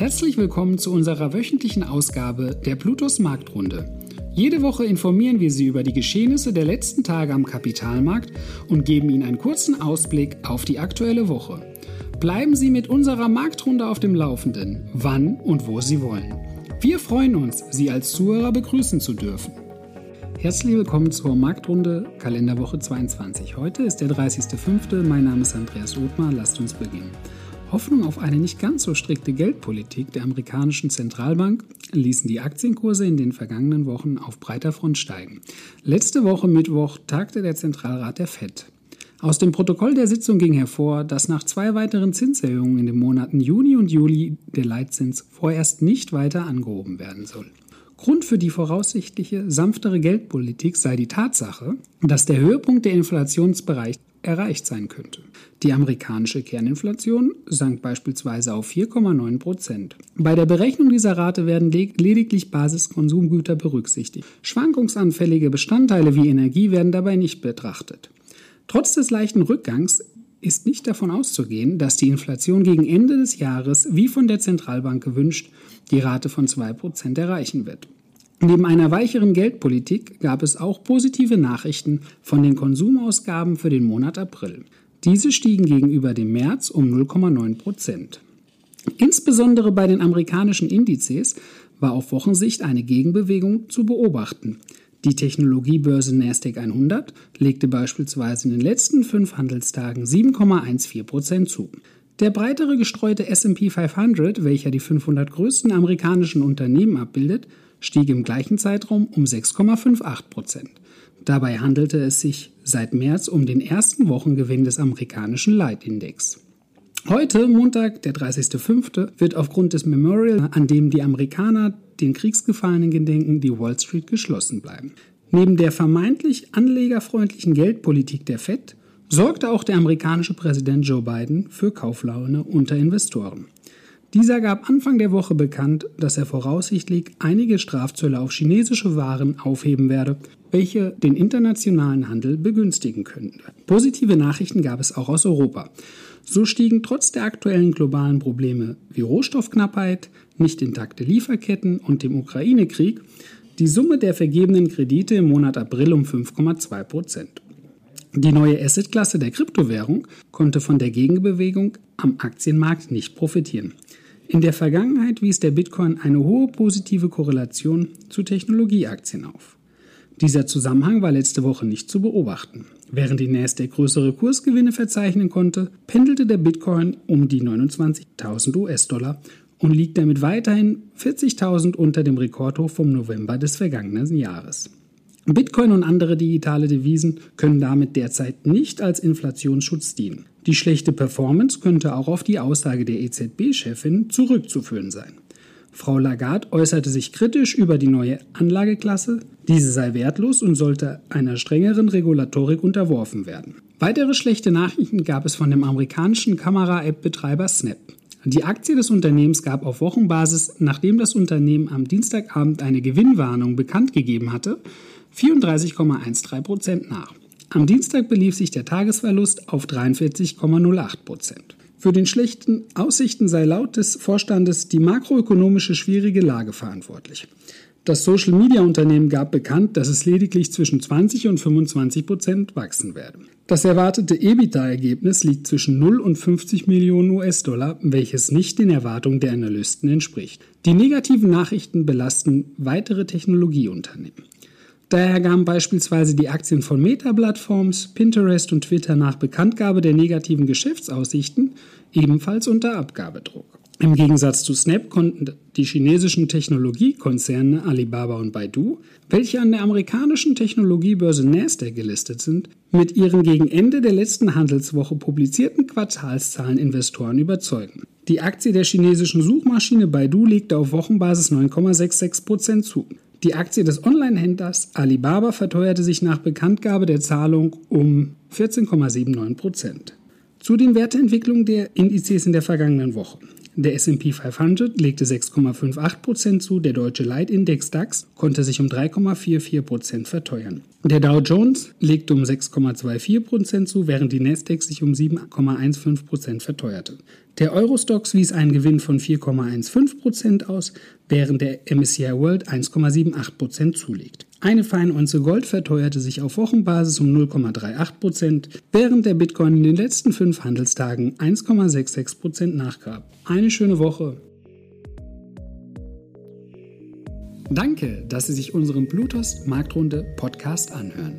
Herzlich willkommen zu unserer wöchentlichen Ausgabe der Plutos Marktrunde. Jede Woche informieren wir Sie über die Geschehnisse der letzten Tage am Kapitalmarkt und geben Ihnen einen kurzen Ausblick auf die aktuelle Woche. Bleiben Sie mit unserer Marktrunde auf dem Laufenden, wann und wo Sie wollen. Wir freuen uns, Sie als Zuhörer begrüßen zu dürfen. Herzlich willkommen zur Marktrunde Kalenderwoche 22. Heute ist der 30.05. Mein Name ist Andreas Othmar. Lasst uns beginnen. Hoffnung auf eine nicht ganz so strikte Geldpolitik der amerikanischen Zentralbank ließen die Aktienkurse in den vergangenen Wochen auf breiter Front steigen. Letzte Woche Mittwoch tagte der Zentralrat der Fed. Aus dem Protokoll der Sitzung ging hervor, dass nach zwei weiteren Zinserhöhungen in den Monaten Juni und Juli der Leitzins vorerst nicht weiter angehoben werden soll. Grund für die voraussichtliche sanftere Geldpolitik sei die Tatsache, dass der Höhepunkt der Inflationsbereich erreicht sein könnte. Die amerikanische Kerninflation sank beispielsweise auf 4,9 Prozent. Bei der Berechnung dieser Rate werden lediglich Basiskonsumgüter berücksichtigt. Schwankungsanfällige Bestandteile wie Energie werden dabei nicht betrachtet. Trotz des leichten Rückgangs ist nicht davon auszugehen, dass die Inflation gegen Ende des Jahres, wie von der Zentralbank gewünscht, die Rate von 2% erreichen wird. Neben einer weicheren Geldpolitik gab es auch positive Nachrichten von den Konsumausgaben für den Monat April. Diese stiegen gegenüber dem März um 0,9 Prozent. Insbesondere bei den amerikanischen Indizes war auf Wochensicht eine Gegenbewegung zu beobachten. Die Technologiebörse Nasdaq 100 legte beispielsweise in den letzten fünf Handelstagen 7,14 Prozent zu. Der breitere gestreute SP 500, welcher die 500 größten amerikanischen Unternehmen abbildet, stieg im gleichen Zeitraum um 6,58 Prozent. Dabei handelte es sich seit März um den ersten Wochengewinn des amerikanischen Leitindex. Heute, Montag, der 30.05., wird aufgrund des Memorial, an dem die Amerikaner den Kriegsgefallenen gedenken, die Wall Street geschlossen bleiben. Neben der vermeintlich anlegerfreundlichen Geldpolitik der Fed sorgte auch der amerikanische Präsident Joe Biden für Kauflaune unter Investoren. Dieser gab Anfang der Woche bekannt, dass er voraussichtlich einige Strafzölle auf chinesische Waren aufheben werde, welche den internationalen Handel begünstigen könnten. Positive Nachrichten gab es auch aus Europa. So stiegen trotz der aktuellen globalen Probleme wie Rohstoffknappheit, nicht intakte Lieferketten und dem Ukraine-Krieg die Summe der vergebenen Kredite im Monat April um 5,2 Prozent. Die neue Assetklasse der Kryptowährung konnte von der Gegenbewegung am Aktienmarkt nicht profitieren. In der Vergangenheit wies der Bitcoin eine hohe positive Korrelation zu Technologieaktien auf. Dieser Zusammenhang war letzte Woche nicht zu beobachten. Während die Nasdaq größere Kursgewinne verzeichnen konnte, pendelte der Bitcoin um die 29.000 US-Dollar und liegt damit weiterhin 40.000 unter dem Rekordhoch vom November des vergangenen Jahres. Bitcoin und andere digitale Devisen können damit derzeit nicht als Inflationsschutz dienen. Die schlechte Performance könnte auch auf die Aussage der EZB-Chefin zurückzuführen sein. Frau Lagarde äußerte sich kritisch über die neue Anlageklasse. Diese sei wertlos und sollte einer strengeren Regulatorik unterworfen werden. Weitere schlechte Nachrichten gab es von dem amerikanischen Kamera-App-Betreiber Snap. Die Aktie des Unternehmens gab auf Wochenbasis, nachdem das Unternehmen am Dienstagabend eine Gewinnwarnung bekannt gegeben hatte, 34,13 Prozent nach. Am Dienstag belief sich der Tagesverlust auf 43,08 Prozent. Für den schlechten Aussichten sei laut des Vorstandes die makroökonomische schwierige Lage verantwortlich. Das Social-Media-Unternehmen gab bekannt, dass es lediglich zwischen 20 und 25 Prozent wachsen werde. Das erwartete EBITDA-Ergebnis liegt zwischen 0 und 50 Millionen US-Dollar, welches nicht den Erwartungen der Analysten entspricht. Die negativen Nachrichten belasten weitere Technologieunternehmen. Daher gaben beispielsweise die Aktien von Meta-Plattforms, Pinterest und Twitter nach Bekanntgabe der negativen Geschäftsaussichten ebenfalls unter Abgabedruck. Im Gegensatz zu Snap konnten die chinesischen Technologiekonzerne Alibaba und Baidu, welche an der amerikanischen Technologiebörse Nasdaq gelistet sind, mit ihren gegen Ende der letzten Handelswoche publizierten Quartalszahlen Investoren überzeugen. Die Aktie der chinesischen Suchmaschine Baidu legte auf Wochenbasis 9,66 Prozent zu. Die Aktie des Online-Händlers Alibaba verteuerte sich nach Bekanntgabe der Zahlung um 14,79 Prozent. Zu den Werteentwicklungen der Indizes in der vergangenen Woche. Der S&P 500 legte 6,58% zu, der deutsche Leitindex DAX konnte sich um 3,44% verteuern. Der Dow Jones legte um 6,24% zu, während die Nasdaq sich um 7,15% verteuerte. Der Eurostox wies einen Gewinn von 4,15% aus, während der MSCI World 1,78% zulegt. Eine Feinunze Gold verteuerte sich auf Wochenbasis um 0,38%, während der Bitcoin in den letzten fünf Handelstagen 1,66% nachgab. Eine schöne Woche. Danke, dass Sie sich unseren Bluetooth Marktrunde Podcast anhören.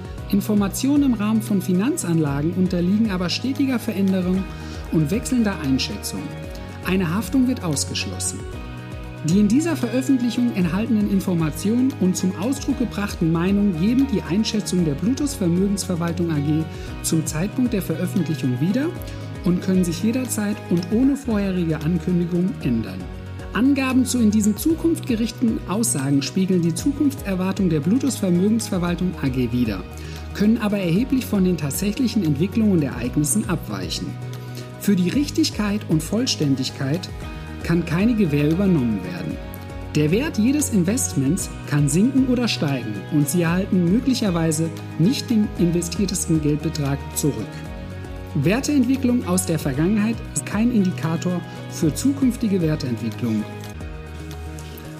Informationen im Rahmen von Finanzanlagen unterliegen aber stetiger Veränderung und wechselnder Einschätzung. Eine Haftung wird ausgeschlossen. Die in dieser Veröffentlichung enthaltenen Informationen und zum Ausdruck gebrachten Meinungen geben die Einschätzung der Bluetooth Vermögensverwaltung AG zum Zeitpunkt der Veröffentlichung wieder und können sich jederzeit und ohne vorherige Ankündigung ändern. Angaben zu in diesen Zukunft gerichteten Aussagen spiegeln die Zukunftserwartung der Bluetooth Vermögensverwaltung AG wider, können aber erheblich von den tatsächlichen Entwicklungen und Ereignissen abweichen. Für die Richtigkeit und Vollständigkeit kann keine Gewähr übernommen werden. Der Wert jedes Investments kann sinken oder steigen und Sie erhalten möglicherweise nicht den investiertesten Geldbetrag zurück. Werteentwicklung aus der Vergangenheit ist kein Indikator für zukünftige Werteentwicklung.